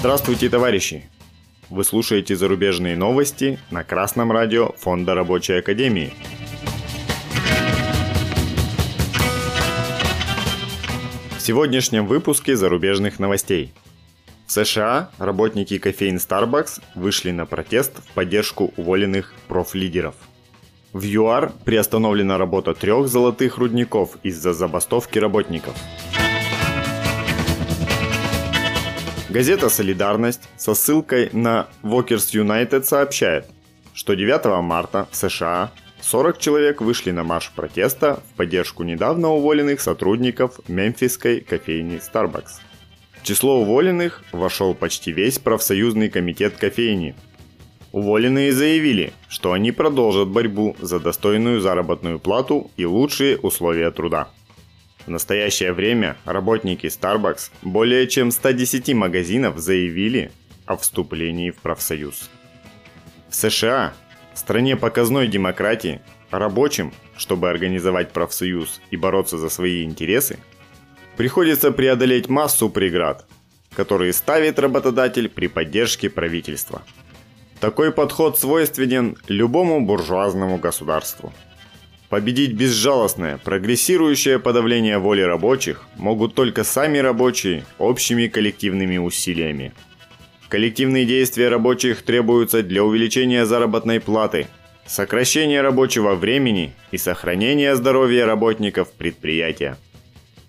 Здравствуйте, товарищи! Вы слушаете зарубежные новости на Красном радио Фонда Рабочей Академии. В сегодняшнем выпуске зарубежных новостей. В США работники кофеин Starbucks вышли на протест в поддержку уволенных профлидеров. В ЮАР приостановлена работа трех золотых рудников из-за забастовки работников – Газета «Солидарность» со ссылкой на Walkers United сообщает, что 9 марта в США 40 человек вышли на марш протеста в поддержку недавно уволенных сотрудников мемфисской кофейни Starbucks. В число уволенных вошел почти весь профсоюзный комитет кофейни. Уволенные заявили, что они продолжат борьбу за достойную заработную плату и лучшие условия труда. В настоящее время работники Starbucks более чем 110 магазинов заявили о вступлении в профсоюз. В США, стране показной демократии, рабочим, чтобы организовать профсоюз и бороться за свои интересы, приходится преодолеть массу преград, которые ставит работодатель при поддержке правительства. Такой подход свойственен любому буржуазному государству – Победить безжалостное, прогрессирующее подавление воли рабочих могут только сами рабочие общими коллективными усилиями. Коллективные действия рабочих требуются для увеличения заработной платы, сокращения рабочего времени и сохранения здоровья работников предприятия.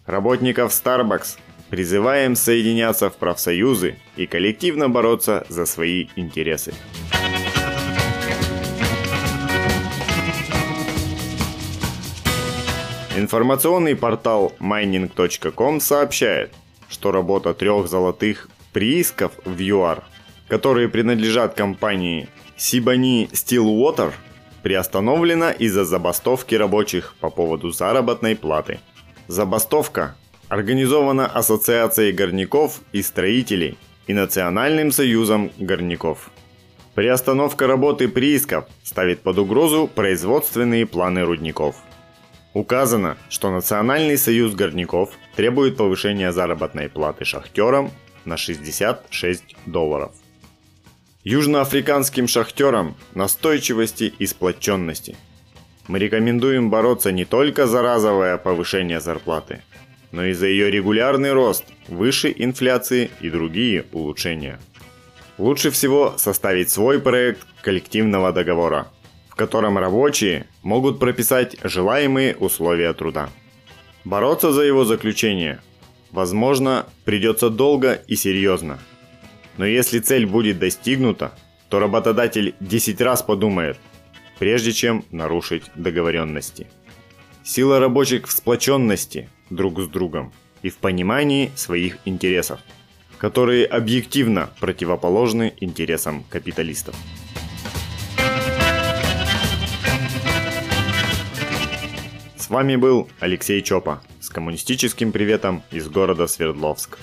Работников Starbucks призываем соединяться в профсоюзы и коллективно бороться за свои интересы. Информационный портал mining.com сообщает, что работа трех золотых приисков в ЮАР, которые принадлежат компании Sibani Stillwater, приостановлена из-за забастовки рабочих по поводу заработной платы. Забастовка организована Ассоциацией горняков и строителей и Национальным союзом горняков. Приостановка работы приисков ставит под угрозу производственные планы рудников – Указано, что Национальный союз горняков требует повышения заработной платы шахтерам на 66 долларов. Южноафриканским шахтерам настойчивости и сплоченности. Мы рекомендуем бороться не только за разовое повышение зарплаты, но и за ее регулярный рост выше инфляции и другие улучшения. Лучше всего составить свой проект коллективного договора – в котором рабочие могут прописать желаемые условия труда. Бороться за его заключение, возможно, придется долго и серьезно. Но если цель будет достигнута, то работодатель 10 раз подумает, прежде чем нарушить договоренности. Сила рабочих в сплоченности друг с другом и в понимании своих интересов, которые объективно противоположны интересам капиталистов. Вами был Алексей Чопа с коммунистическим приветом из города Свердловск.